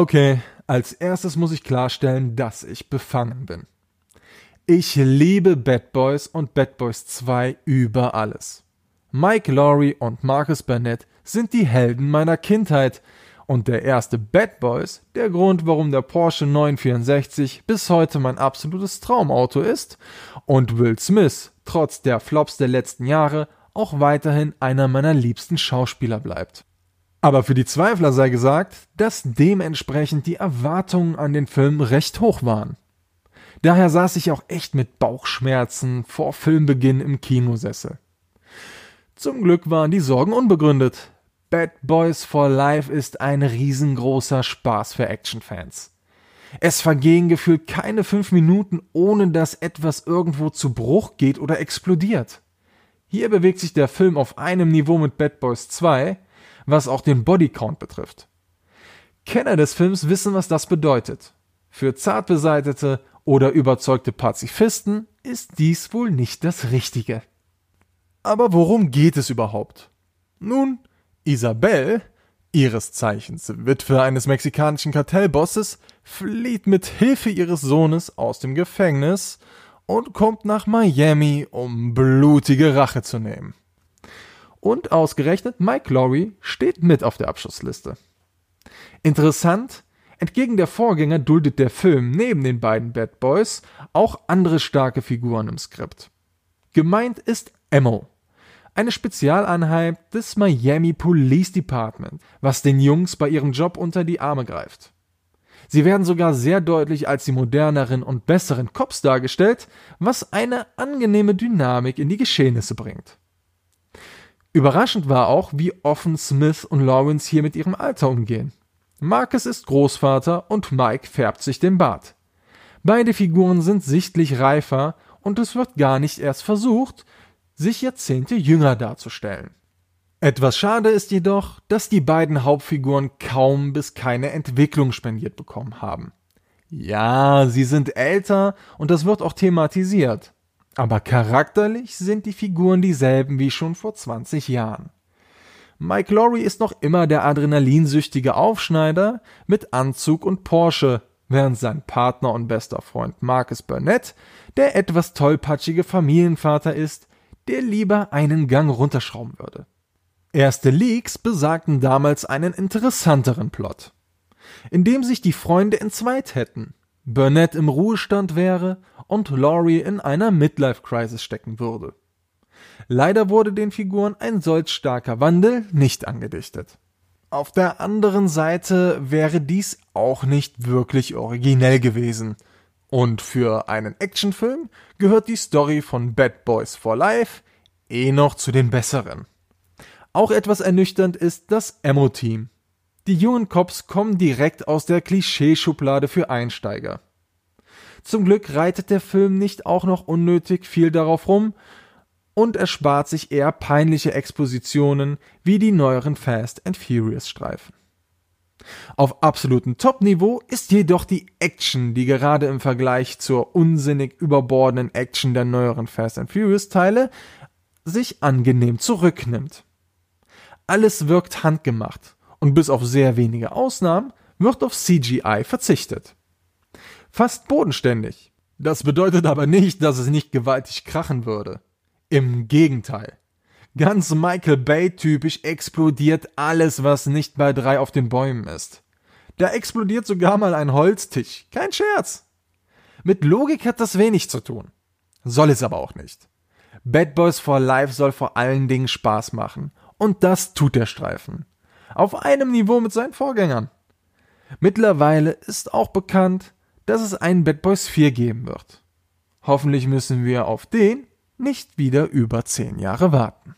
Okay, als erstes muss ich klarstellen, dass ich befangen bin. Ich liebe Bad Boys und Bad Boys 2 über alles. Mike Laurie und Marcus Burnett sind die Helden meiner Kindheit und der erste Bad Boys der Grund, warum der Porsche 964 bis heute mein absolutes Traumauto ist und Will Smith trotz der Flops der letzten Jahre auch weiterhin einer meiner liebsten Schauspieler bleibt. Aber für die Zweifler sei gesagt, dass dementsprechend die Erwartungen an den Film recht hoch waren. Daher saß ich auch echt mit Bauchschmerzen vor Filmbeginn im Kinosessel. Zum Glück waren die Sorgen unbegründet. Bad Boys for Life ist ein riesengroßer Spaß für Actionfans. Es vergehen gefühlt keine fünf Minuten, ohne dass etwas irgendwo zu Bruch geht oder explodiert. Hier bewegt sich der Film auf einem Niveau mit Bad Boys 2, was auch den Bodycount betrifft. Kenner des Films wissen, was das bedeutet. Für zart beseitete oder überzeugte Pazifisten ist dies wohl nicht das Richtige. Aber worum geht es überhaupt? Nun, Isabel, ihres Zeichens Witwe eines mexikanischen Kartellbosses, flieht mit Hilfe ihres Sohnes aus dem Gefängnis und kommt nach Miami, um blutige Rache zu nehmen. Und ausgerechnet Mike Lowry steht mit auf der Abschussliste. Interessant, Entgegen der Vorgänger duldet der Film neben den beiden Bad Boys auch andere starke Figuren im Skript. Gemeint ist Emmo, eine Spezialeinheit des Miami Police Department, was den Jungs bei ihrem Job unter die Arme greift. Sie werden sogar sehr deutlich als die moderneren und besseren Cops dargestellt, was eine angenehme Dynamik in die Geschehnisse bringt. Überraschend war auch, wie offen Smith und Lawrence hier mit ihrem Alter umgehen. Marcus ist Großvater und Mike färbt sich den Bart. Beide Figuren sind sichtlich reifer und es wird gar nicht erst versucht, sich Jahrzehnte jünger darzustellen. Etwas schade ist jedoch, dass die beiden Hauptfiguren kaum bis keine Entwicklung spendiert bekommen haben. Ja, sie sind älter und das wird auch thematisiert. Aber charakterlich sind die Figuren dieselben wie schon vor 20 Jahren. Mike Lowry ist noch immer der adrenalinsüchtige Aufschneider mit Anzug und Porsche, während sein Partner und bester Freund Marcus Burnett der etwas tollpatschige Familienvater ist, der lieber einen Gang runterschrauben würde. Erste Leaks besagten damals einen interessanteren Plot, in dem sich die Freunde entzweit hätten, Burnett im Ruhestand wäre und Laurie in einer Midlife-Crisis stecken würde. Leider wurde den Figuren ein solch starker Wandel nicht angedichtet. Auf der anderen Seite wäre dies auch nicht wirklich originell gewesen. Und für einen Actionfilm gehört die Story von Bad Boys for Life eh noch zu den besseren. Auch etwas ernüchternd ist das Emo-Team. Die jungen Cops kommen direkt aus der Klischeeschublade für Einsteiger. Zum Glück reitet der Film nicht auch noch unnötig viel darauf rum, und erspart sich eher peinliche Expositionen wie die neueren Fast and Furious Streifen. Auf absolutem Top-Niveau ist jedoch die Action, die gerade im Vergleich zur unsinnig überbordenden Action der neueren Fast and Furious Teile sich angenehm zurücknimmt. Alles wirkt handgemacht und bis auf sehr wenige Ausnahmen wird auf CGI verzichtet. Fast bodenständig. Das bedeutet aber nicht, dass es nicht gewaltig krachen würde. Im Gegenteil. Ganz Michael Bay typisch explodiert alles, was nicht bei drei auf den Bäumen ist. Da explodiert sogar mal ein Holztisch. Kein Scherz. Mit Logik hat das wenig zu tun. Soll es aber auch nicht. Bad Boys for Life soll vor allen Dingen Spaß machen. Und das tut der Streifen. Auf einem Niveau mit seinen Vorgängern. Mittlerweile ist auch bekannt, dass es einen Bad Boys 4 geben wird. Hoffentlich müssen wir auf den nicht wieder über zehn Jahre warten.